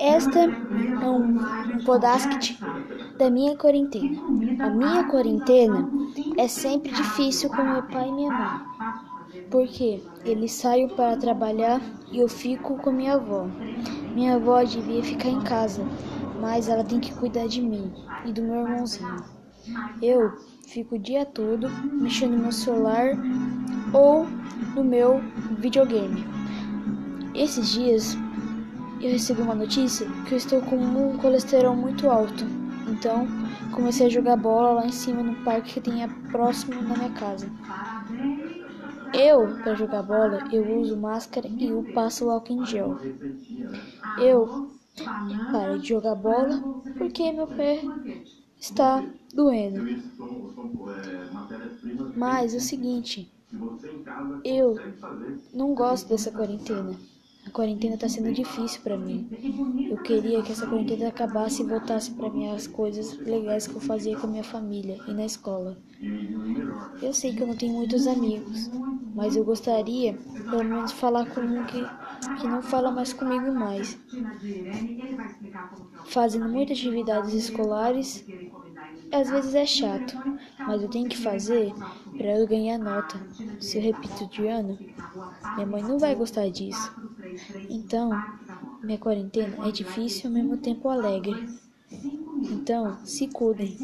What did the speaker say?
Esta é um, podcast da minha quarentena. A minha quarentena é sempre difícil com meu pai e minha mãe, porque eles saem para trabalhar e eu fico com minha avó. Minha avó devia ficar em casa, mas ela tem que cuidar de mim e do meu irmãozinho. Eu fico o dia todo mexendo no meu celular ou no meu videogame. Esses dias eu recebi uma notícia que eu estou com um colesterol muito alto. Então, comecei a jogar bola lá em cima no parque que tem próximo da minha casa. Eu, para jogar bola, eu uso máscara e eu passo álcool em gel. Eu parei de jogar bola porque meu pé está doendo. Mas é o seguinte, eu não gosto dessa quarentena. A quarentena está sendo difícil para mim. Eu queria que essa quarentena acabasse e voltasse para minhas coisas legais que eu fazia com a minha família e na escola. Eu sei que eu não tenho muitos amigos, mas eu gostaria pelo menos falar com um que, que não fala mais comigo mais. Fazendo muitas atividades escolares às vezes é chato, mas eu tenho que fazer para eu ganhar nota. Se eu repito de ano, minha mãe não vai gostar disso. Então, minha quarentena é difícil e ao mesmo tempo alegre. Então, se cuidem.